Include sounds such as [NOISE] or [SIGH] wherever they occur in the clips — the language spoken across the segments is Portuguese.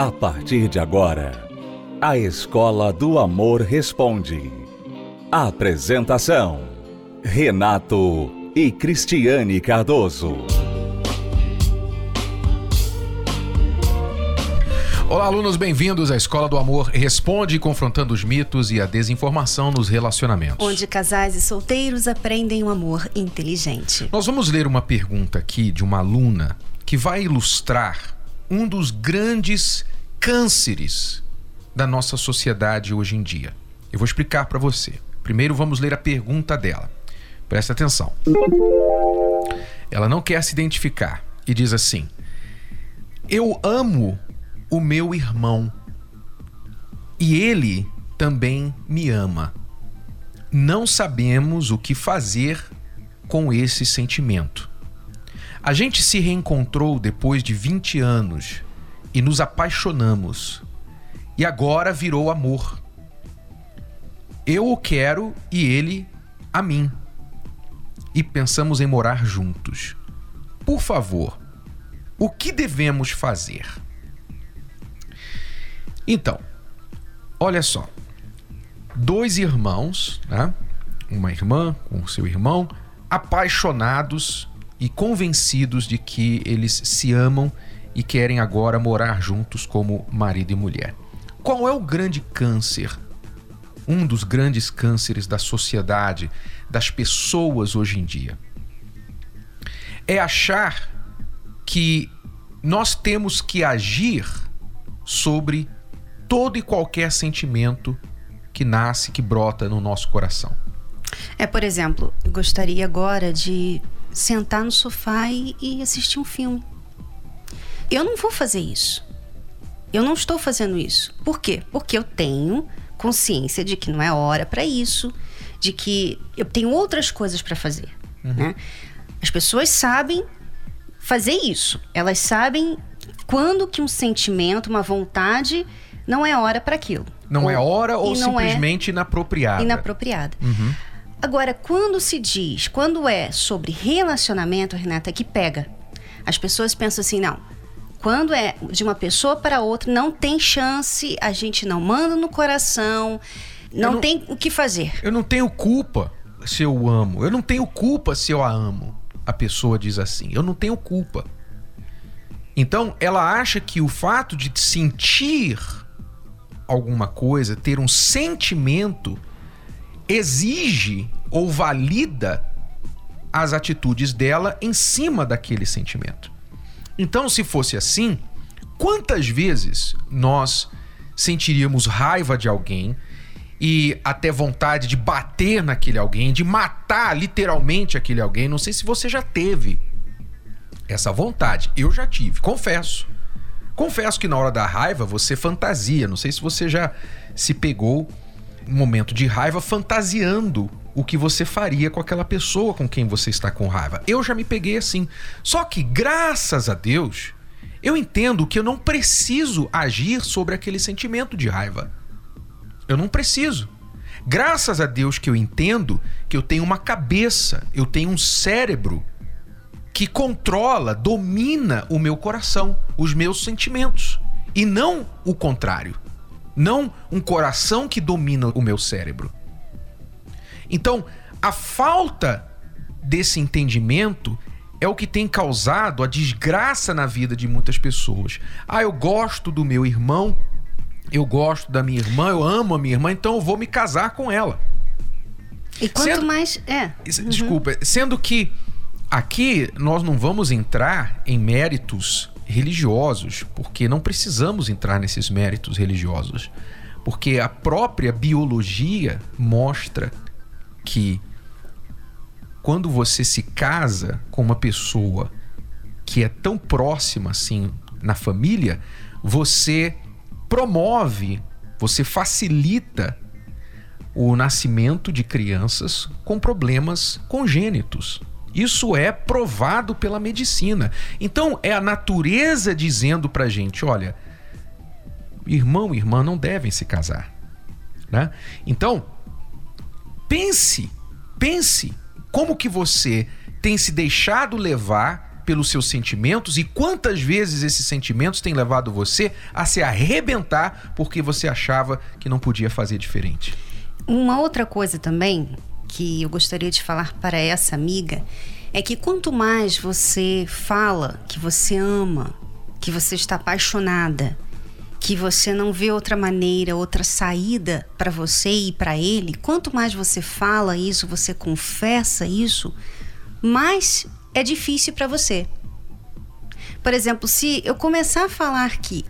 A partir de agora, a Escola do Amor Responde. Apresentação: Renato e Cristiane Cardoso. Olá, alunos, bem-vindos à Escola do Amor Responde, confrontando os mitos e a desinformação nos relacionamentos. Onde casais e solteiros aprendem um amor inteligente. Nós vamos ler uma pergunta aqui de uma aluna que vai ilustrar um dos grandes cânceres da nossa sociedade hoje em dia. Eu vou explicar para você. Primeiro vamos ler a pergunta dela. Presta atenção. Ela não quer se identificar e diz assim: Eu amo o meu irmão e ele também me ama. Não sabemos o que fazer com esse sentimento. A gente se reencontrou depois de 20 anos e nos apaixonamos. E agora virou amor. Eu o quero e ele a mim. E pensamos em morar juntos. Por favor, o que devemos fazer? Então, olha só. Dois irmãos, né? uma irmã com seu irmão, apaixonados e convencidos de que eles se amam e querem agora morar juntos como marido e mulher. Qual é o grande câncer? Um dos grandes cânceres da sociedade, das pessoas hoje em dia. É achar que nós temos que agir sobre todo e qualquer sentimento que nasce, que brota no nosso coração. É, por exemplo, eu gostaria agora de sentar no sofá e, e assistir um filme. Eu não vou fazer isso. Eu não estou fazendo isso. Por quê? Porque eu tenho consciência de que não é hora para isso, de que eu tenho outras coisas para fazer. Uhum. Né? As pessoas sabem fazer isso. Elas sabem quando que um sentimento, uma vontade não é hora para aquilo. Não ou, é hora ou é simplesmente é inapropriada. Inapropriada. Uhum. Agora, quando se diz, quando é sobre relacionamento, Renata, que pega. As pessoas pensam assim, não. Quando é de uma pessoa para outra, não tem chance, a gente não manda no coração, não, não tem o que fazer. Eu não tenho culpa se eu amo. Eu não tenho culpa se eu a amo. A pessoa diz assim: eu não tenho culpa. Então, ela acha que o fato de sentir alguma coisa, ter um sentimento, exige ou valida as atitudes dela em cima daquele sentimento. Então, se fosse assim, quantas vezes nós sentiríamos raiva de alguém e até vontade de bater naquele alguém, de matar literalmente aquele alguém? Não sei se você já teve essa vontade. Eu já tive, confesso. Confesso que na hora da raiva você fantasia. Não sei se você já se pegou um momento de raiva fantasiando o que você faria com aquela pessoa com quem você está com raiva. Eu já me peguei assim. Só que, graças a Deus, eu entendo que eu não preciso agir sobre aquele sentimento de raiva. Eu não preciso. Graças a Deus que eu entendo que eu tenho uma cabeça, eu tenho um cérebro que controla, domina o meu coração, os meus sentimentos. E não o contrário. Não um coração que domina o meu cérebro. Então, a falta desse entendimento é o que tem causado a desgraça na vida de muitas pessoas. Ah, eu gosto do meu irmão, eu gosto da minha irmã, eu amo a minha irmã, então eu vou me casar com ela. E quanto sendo, mais. É. Desculpa, uhum. sendo que Aqui nós não vamos entrar em méritos religiosos, porque não precisamos entrar nesses méritos religiosos, porque a própria biologia mostra que quando você se casa com uma pessoa que é tão próxima assim na família, você promove, você facilita o nascimento de crianças com problemas congênitos. Isso é provado pela medicina. Então é a natureza dizendo pra gente, olha, irmão e irmã não devem se casar, né? Então, pense, pense como que você tem se deixado levar pelos seus sentimentos e quantas vezes esses sentimentos têm levado você a se arrebentar porque você achava que não podia fazer diferente. Uma outra coisa também que eu gostaria de falar para essa amiga é que quanto mais você fala que você ama, que você está apaixonada, que você não vê outra maneira, outra saída para você e para ele, quanto mais você fala isso, você confessa isso, mais é difícil para você. Por exemplo, se eu começar a falar aqui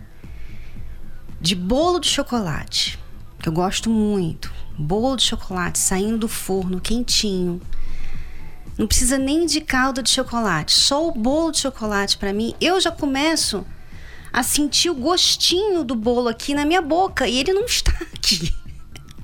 de bolo de chocolate, que eu gosto muito, bolo de chocolate saindo do forno quentinho, não precisa nem de calda de chocolate, só o bolo de chocolate para mim, eu já começo a sentir o gostinho do bolo aqui na minha boca e ele não está [LAUGHS] aqui.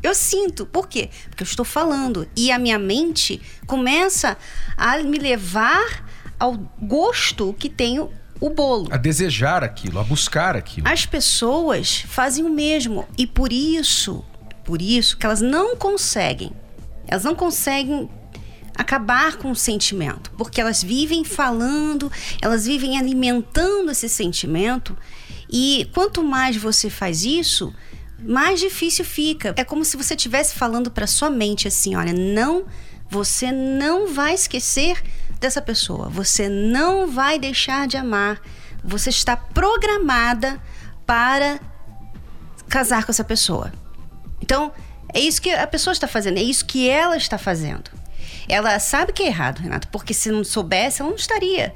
Eu sinto. Por quê? Porque eu estou falando e a minha mente começa a me levar ao gosto que tem o bolo. A desejar aquilo, a buscar aquilo. As pessoas fazem o mesmo e por isso, por isso que elas não conseguem. Elas não conseguem acabar com o sentimento, porque elas vivem falando, elas vivem alimentando esse sentimento e quanto mais você faz isso, mais difícil fica. É como se você estivesse falando para sua mente assim, olha, não, você não vai esquecer dessa pessoa, você não vai deixar de amar. Você está programada para casar com essa pessoa. Então, é isso que a pessoa está fazendo, é isso que ela está fazendo. Ela sabe que é errado, Renato, porque se não soubesse, ela não estaria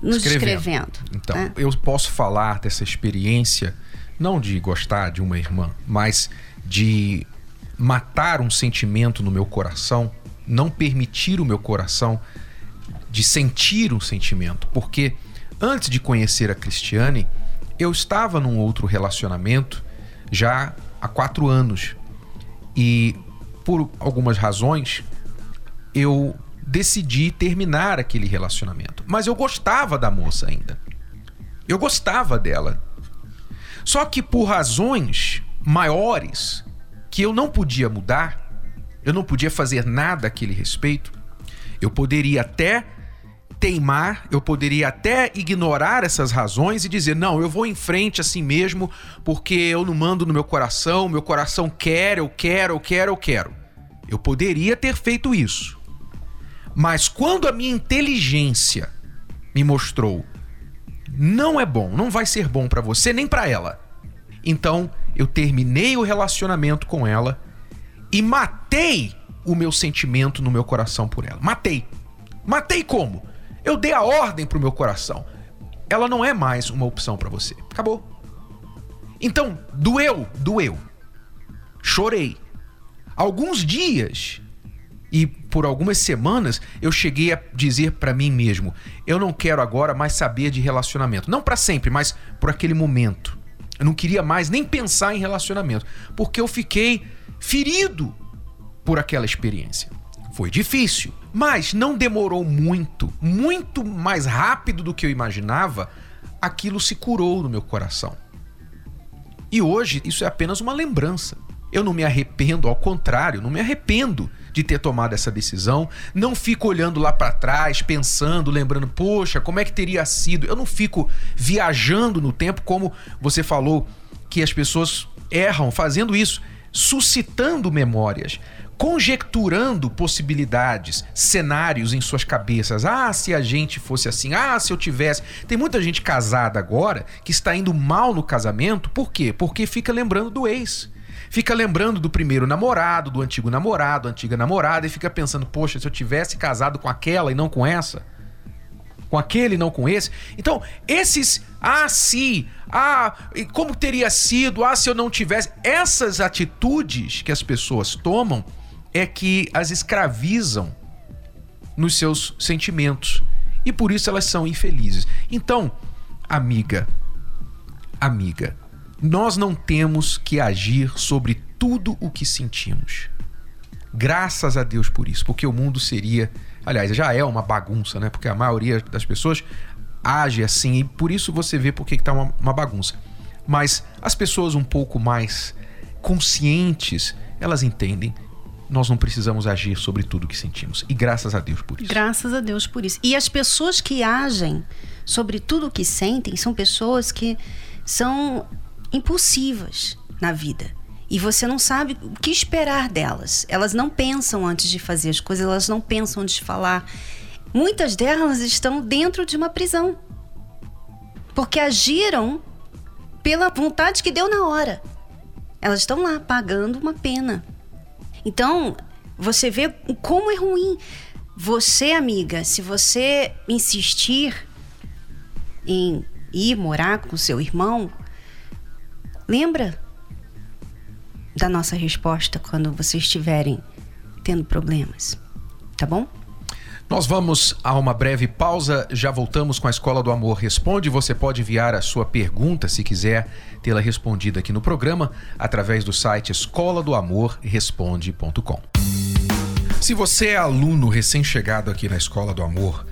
nos escrevendo. escrevendo então, né? eu posso falar dessa experiência, não de gostar de uma irmã, mas de matar um sentimento no meu coração, não permitir o meu coração de sentir um sentimento, porque antes de conhecer a Cristiane, eu estava num outro relacionamento já há quatro anos e por algumas razões eu decidi terminar aquele relacionamento. Mas eu gostava da moça ainda. Eu gostava dela. Só que por razões maiores que eu não podia mudar, eu não podia fazer nada a aquele respeito, eu poderia até teimar, eu poderia até ignorar essas razões e dizer: não, eu vou em frente assim mesmo, porque eu não mando no meu coração, meu coração quer, eu quero, eu quero, eu quero. Eu poderia ter feito isso. Mas quando a minha inteligência me mostrou não é bom, não vai ser bom para você nem para ela. Então, eu terminei o relacionamento com ela e matei o meu sentimento no meu coração por ela. Matei. Matei como? Eu dei a ordem pro meu coração. Ela não é mais uma opção para você. Acabou. Então, doeu, doeu. Chorei. Alguns dias e por algumas semanas eu cheguei a dizer para mim mesmo: eu não quero agora mais saber de relacionamento. Não para sempre, mas por aquele momento. Eu não queria mais nem pensar em relacionamento, porque eu fiquei ferido por aquela experiência. Foi difícil, mas não demorou muito, muito mais rápido do que eu imaginava, aquilo se curou no meu coração. E hoje isso é apenas uma lembrança. Eu não me arrependo, ao contrário, não me arrependo de ter tomado essa decisão. Não fico olhando lá para trás, pensando, lembrando, poxa, como é que teria sido? Eu não fico viajando no tempo, como você falou que as pessoas erram fazendo isso, suscitando memórias, conjecturando possibilidades, cenários em suas cabeças. Ah, se a gente fosse assim, ah, se eu tivesse. Tem muita gente casada agora que está indo mal no casamento, por quê? Porque fica lembrando do ex fica lembrando do primeiro namorado, do antigo namorado, antiga namorada, e fica pensando, poxa, se eu tivesse casado com aquela e não com essa, com aquele não com esse. Então, esses, ah, se, ah, como teria sido, ah, se eu não tivesse. Essas atitudes que as pessoas tomam é que as escravizam nos seus sentimentos. E por isso elas são infelizes. Então, amiga, amiga, nós não temos que agir sobre tudo o que sentimos. Graças a Deus por isso, porque o mundo seria, aliás, já é uma bagunça, né? Porque a maioria das pessoas age assim e por isso você vê porque está uma, uma bagunça. Mas as pessoas um pouco mais conscientes, elas entendem nós não precisamos agir sobre tudo que sentimos. E graças a Deus por isso. Graças a Deus por isso. E as pessoas que agem sobre tudo o que sentem são pessoas que são impulsivas na vida. E você não sabe o que esperar delas. Elas não pensam antes de fazer as coisas, elas não pensam antes de falar. Muitas delas estão dentro de uma prisão. Porque agiram pela vontade que deu na hora. Elas estão lá pagando uma pena. Então, você vê como é ruim. Você, amiga, se você insistir em ir morar com seu irmão, lembra da nossa resposta quando vocês estiverem tendo problemas, tá bom? Nós vamos a uma breve pausa, já voltamos com a Escola do Amor Responde. Você pode enviar a sua pergunta, se quiser tê-la respondida aqui no programa, através do site escola do amor responde.com. Se você é aluno recém-chegado aqui na Escola do Amor,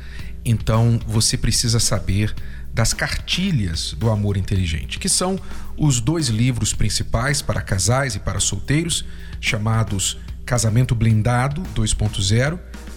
então você precisa saber das cartilhas do amor inteligente, que são os dois livros principais para casais e para solteiros, chamados Casamento Blindado 2.0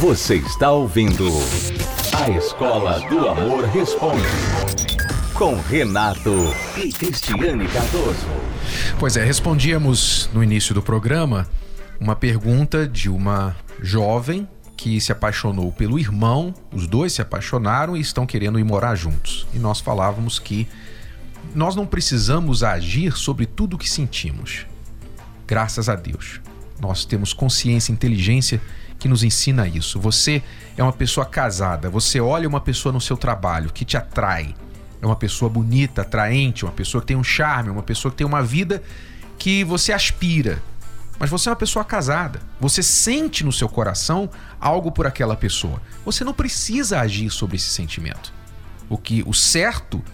Você está ouvindo A Escola do Amor Responde com Renato e Cristiane Cardoso. Pois é, respondíamos no início do programa uma pergunta de uma jovem que se apaixonou pelo irmão, os dois se apaixonaram e estão querendo ir morar juntos. E nós falávamos que nós não precisamos agir sobre tudo o que sentimos. Graças a Deus. Nós temos consciência, inteligência que nos ensina isso. Você é uma pessoa casada, você olha uma pessoa no seu trabalho que te atrai. É uma pessoa bonita, atraente, uma pessoa que tem um charme, uma pessoa que tem uma vida que você aspira. Mas você é uma pessoa casada. Você sente no seu coração algo por aquela pessoa. Você não precisa agir sobre esse sentimento. O que o certo,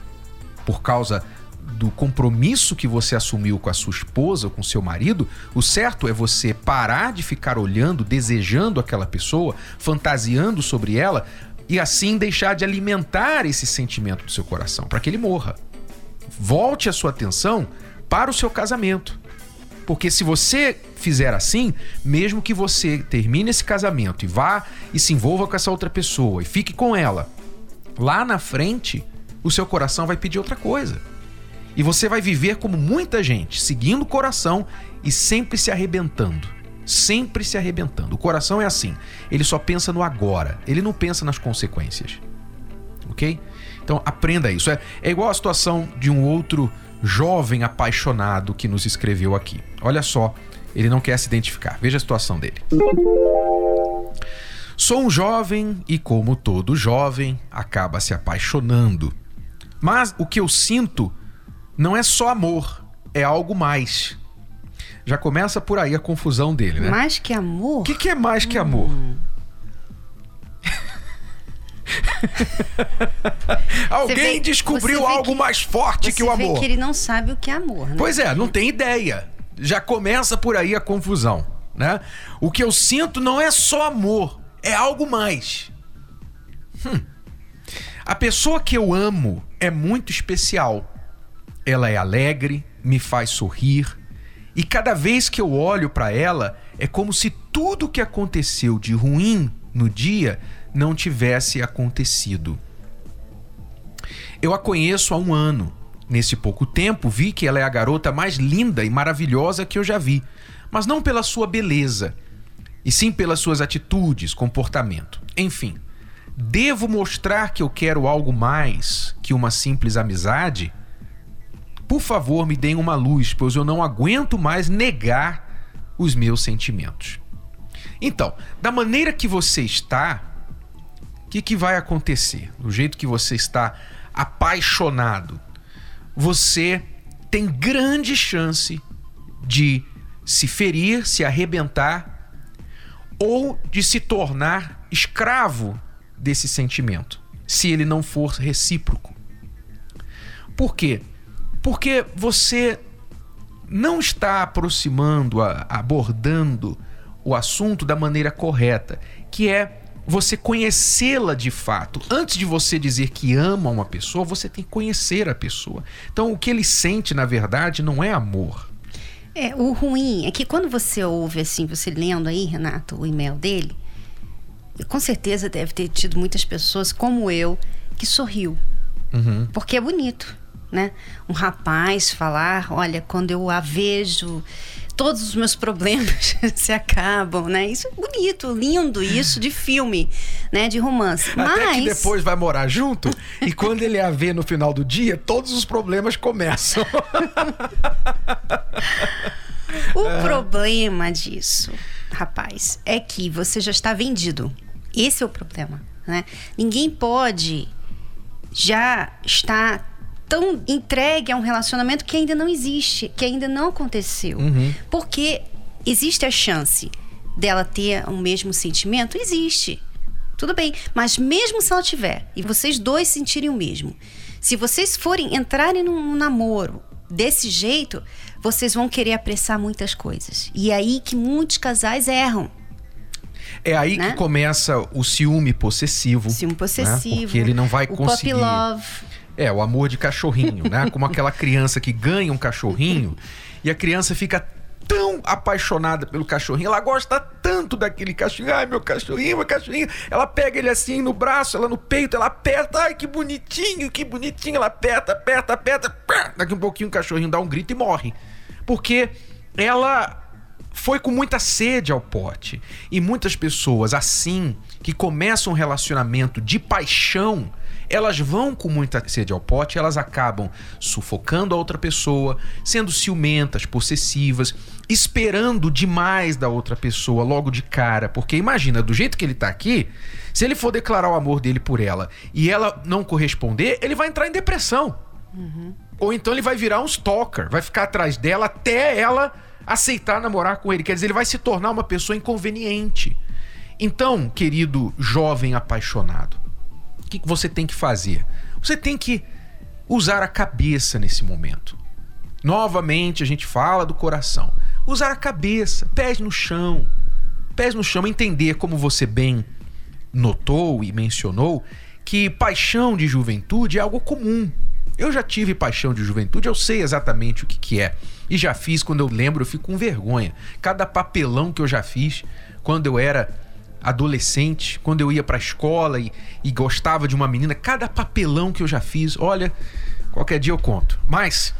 por causa do compromisso que você assumiu com a sua esposa ou com seu marido, o certo é você parar de ficar olhando, desejando aquela pessoa, fantasiando sobre ela e assim deixar de alimentar esse sentimento do seu coração, para que ele morra. Volte a sua atenção para o seu casamento. Porque se você fizer assim, mesmo que você termine esse casamento e vá e se envolva com essa outra pessoa e fique com ela, lá na frente, o seu coração vai pedir outra coisa. E você vai viver como muita gente, seguindo o coração e sempre se arrebentando. Sempre se arrebentando. O coração é assim. Ele só pensa no agora. Ele não pensa nas consequências. Ok? Então aprenda isso. É, é igual a situação de um outro jovem apaixonado que nos escreveu aqui. Olha só, ele não quer se identificar. Veja a situação dele. Sou um jovem e, como todo jovem, acaba se apaixonando. Mas o que eu sinto não é só amor, é algo mais. Já começa por aí a confusão dele, né? Mais que amor? O que, que, é mais que amor? Hum. [LAUGHS] Alguém vê, descobriu algo que, mais forte que o amor. Vê que ele não sabe o que é amor, né? Pois é, não tem ideia. Já começa por aí a confusão, né? O que eu sinto não é só amor, é algo mais. Hum. A pessoa que eu amo é muito especial. Ela é alegre, me faz sorrir, e cada vez que eu olho para ela, é como se tudo que aconteceu de ruim no dia não tivesse acontecido. Eu a conheço há um ano Nesse pouco tempo, vi que ela é a garota mais linda e maravilhosa que eu já vi, mas não pela sua beleza, e sim pelas suas atitudes, comportamento. Enfim, devo mostrar que eu quero algo mais que uma simples amizade? Por favor, me deem uma luz, pois eu não aguento mais negar os meus sentimentos. Então, da maneira que você está, o que, que vai acontecer? Do jeito que você está apaixonado, você tem grande chance de se ferir, se arrebentar ou de se tornar escravo desse sentimento, se ele não for recíproco. Por quê? Porque você não está aproximando, abordando o assunto da maneira correta, que é você conhecê-la de fato. Antes de você dizer que ama uma pessoa, você tem que conhecer a pessoa. Então, o que ele sente, na verdade, não é amor. É, o ruim é que quando você ouve assim, você lendo aí, Renato, o e-mail dele, com certeza deve ter tido muitas pessoas como eu que sorriu. Uhum. Porque é bonito, né? Um rapaz falar, olha, quando eu a vejo, todos os meus problemas [LAUGHS] se acabam, né? Isso é bonito, lindo, isso de filme, né? De romance. Até Mas... que depois vai morar junto e quando ele a vê no final do dia, todos os problemas começam. [LAUGHS] o é. problema disso, rapaz, é que você já está vendido. Esse é o problema, né? Ninguém pode já estar tão entregue a um relacionamento que ainda não existe, que ainda não aconteceu. Uhum. Porque existe a chance dela ter o mesmo sentimento? Existe. Tudo bem. Mas mesmo se ela tiver, e vocês dois sentirem o mesmo, se vocês forem entrarem num namoro desse jeito, vocês vão querer apressar muitas coisas. E é aí que muitos casais erram. É aí né? que começa o ciúme possessivo. Ciúme possessivo. Né? Porque ele não vai o conseguir. Puppy love. É, o amor de cachorrinho, né? Como aquela criança que ganha um cachorrinho e a criança fica tão apaixonada pelo cachorrinho, ela gosta tanto daquele cachorrinho, ai meu cachorrinho, meu cachorrinho, ela pega ele assim no braço, ela no peito, ela aperta, ai que bonitinho, que bonitinho, ela aperta, aperta, aperta, daqui um pouquinho o cachorrinho dá um grito e morre, porque ela foi com muita sede ao pote. E muitas pessoas assim que começam um relacionamento de paixão elas vão com muita sede ao pote, elas acabam sufocando a outra pessoa, sendo ciumentas, possessivas, esperando demais da outra pessoa logo de cara. Porque imagina, do jeito que ele tá aqui, se ele for declarar o amor dele por ela e ela não corresponder, ele vai entrar em depressão. Uhum. Ou então ele vai virar um stalker, vai ficar atrás dela até ela aceitar namorar com ele. Quer dizer, ele vai se tornar uma pessoa inconveniente. Então, querido jovem apaixonado, que você tem que fazer? Você tem que usar a cabeça nesse momento. Novamente, a gente fala do coração. Usar a cabeça, pés no chão. Pés no chão, entender como você bem notou e mencionou que paixão de juventude é algo comum. Eu já tive paixão de juventude, eu sei exatamente o que, que é. E já fiz, quando eu lembro, eu fico com vergonha. Cada papelão que eu já fiz quando eu era adolescente, quando eu ia pra escola e, e gostava de uma menina, cada papelão que eu já fiz, olha, qualquer dia eu conto. Mas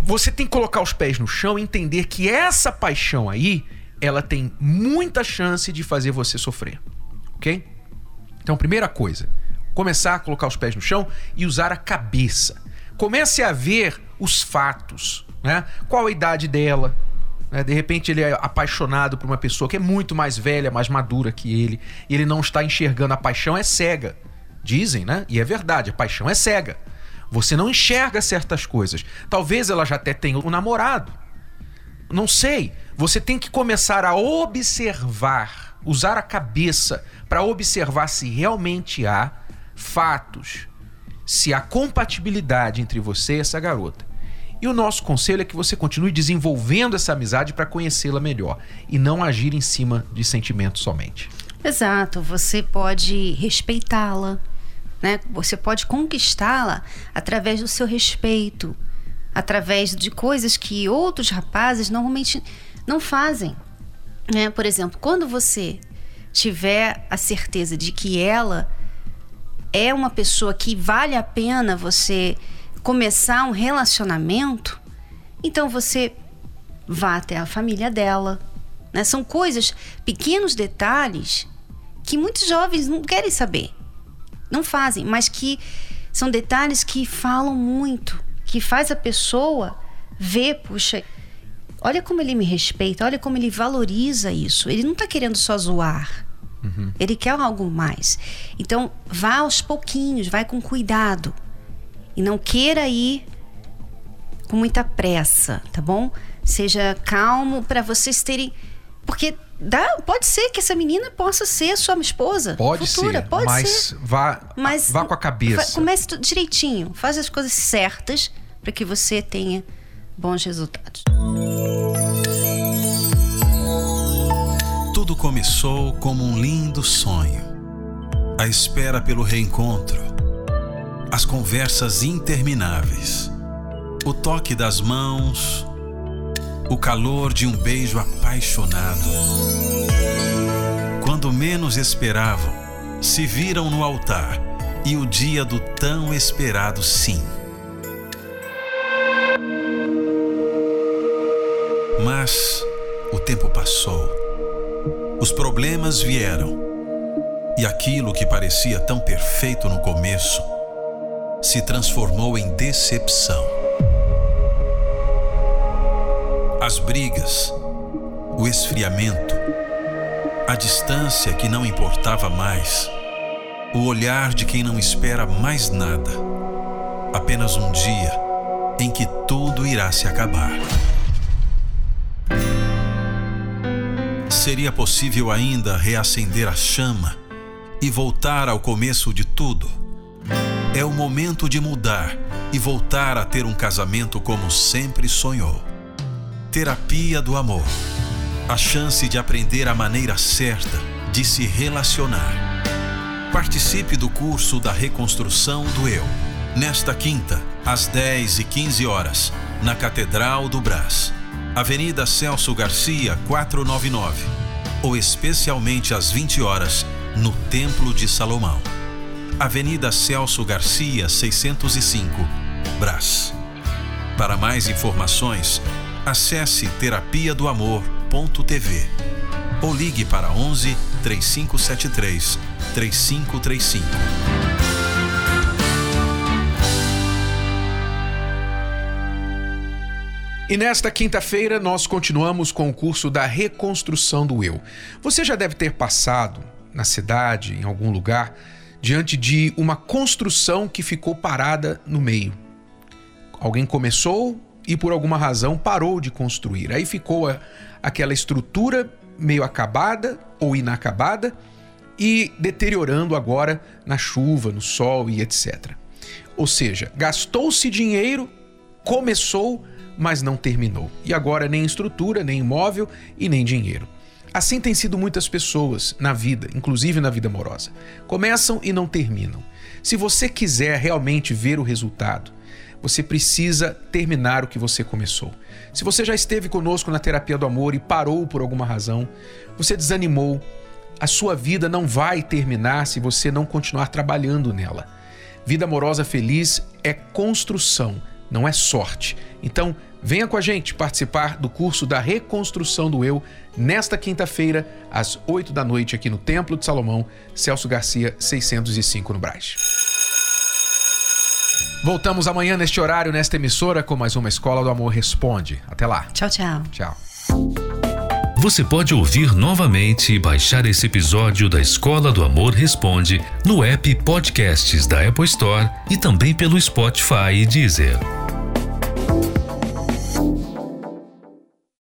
você tem que colocar os pés no chão e entender que essa paixão aí, ela tem muita chance de fazer você sofrer. Ok? Então, primeira coisa, começar a colocar os pés no chão e usar a cabeça. Comece a ver os fatos, né? Qual a idade dela? Né? De repente ele é apaixonado por uma pessoa que é muito mais velha, mais madura que ele, e ele não está enxergando a paixão é cega. Dizem, né? E é verdade, a paixão é cega. Você não enxerga certas coisas. Talvez ela já até tenha um namorado. Não sei. Você tem que começar a observar, usar a cabeça para observar se realmente há fatos, se há compatibilidade entre você e essa garota. E o nosso conselho é que você continue desenvolvendo essa amizade para conhecê-la melhor e não agir em cima de sentimentos somente. Exato, você pode respeitá-la, né? Você pode conquistá-la através do seu respeito, através de coisas que outros rapazes normalmente não fazem, né? Por exemplo, quando você tiver a certeza de que ela é uma pessoa que vale a pena você começar um relacionamento, então você vá até a família dela. Né? São coisas, pequenos detalhes que muitos jovens não querem saber, não fazem, mas que são detalhes que falam muito, que faz a pessoa ver, puxa, olha como ele me respeita, olha como ele valoriza isso. Ele não está querendo só zoar. Uhum. Ele quer algo mais. Então, vá aos pouquinhos, vai com cuidado. E não queira ir com muita pressa, tá bom? Seja calmo para vocês terem. Porque dá, pode ser que essa menina possa ser sua esposa. Pode futura, ser. Pode mas ser. Vá, mas vá com a cabeça. Comece direitinho. Faz as coisas certas para que você tenha bons resultados. Tudo começou como um lindo sonho. A espera pelo reencontro. As conversas intermináveis. O toque das mãos. O calor de um beijo apaixonado. Quando menos esperavam, se viram no altar e o dia do tão esperado sim. Mas o tempo passou os problemas vieram. E aquilo que parecia tão perfeito no começo se transformou em decepção. As brigas, o esfriamento, a distância que não importava mais, o olhar de quem não espera mais nada. Apenas um dia em que tudo irá se acabar. seria possível ainda reacender a chama e voltar ao começo de tudo. É o momento de mudar e voltar a ter um casamento como sempre sonhou. Terapia do amor. A chance de aprender a maneira certa de se relacionar. Participe do curso da reconstrução do eu. Nesta quinta, às 10 e 15 horas, na Catedral do Brás. Avenida Celso Garcia, 499, ou especialmente às 20 horas, no Templo de Salomão. Avenida Celso Garcia, 605, Brás. Para mais informações, acesse terapia do amor.tv ou ligue para 11 3573 3535. E nesta quinta-feira nós continuamos com o curso da reconstrução do eu. Você já deve ter passado na cidade, em algum lugar, diante de uma construção que ficou parada no meio. Alguém começou e por alguma razão parou de construir. Aí ficou a, aquela estrutura meio acabada ou inacabada e deteriorando agora na chuva, no sol e etc. Ou seja, gastou-se dinheiro, começou mas não terminou. E agora nem estrutura, nem imóvel e nem dinheiro. Assim tem sido muitas pessoas na vida, inclusive na vida amorosa. Começam e não terminam. Se você quiser realmente ver o resultado, você precisa terminar o que você começou. Se você já esteve conosco na terapia do amor e parou por alguma razão, você desanimou, a sua vida não vai terminar se você não continuar trabalhando nela. Vida amorosa feliz é construção não é sorte. Então, venha com a gente participar do curso da Reconstrução do Eu nesta quinta-feira, às 8 da noite, aqui no Templo de Salomão, Celso Garcia, 605 no Braz. Voltamos amanhã neste horário, nesta emissora, com mais uma Escola do Amor Responde. Até lá. Tchau, tchau. Tchau. Você pode ouvir novamente e baixar esse episódio da Escola do Amor Responde no app Podcasts da Apple Store e também pelo Spotify e Deezer.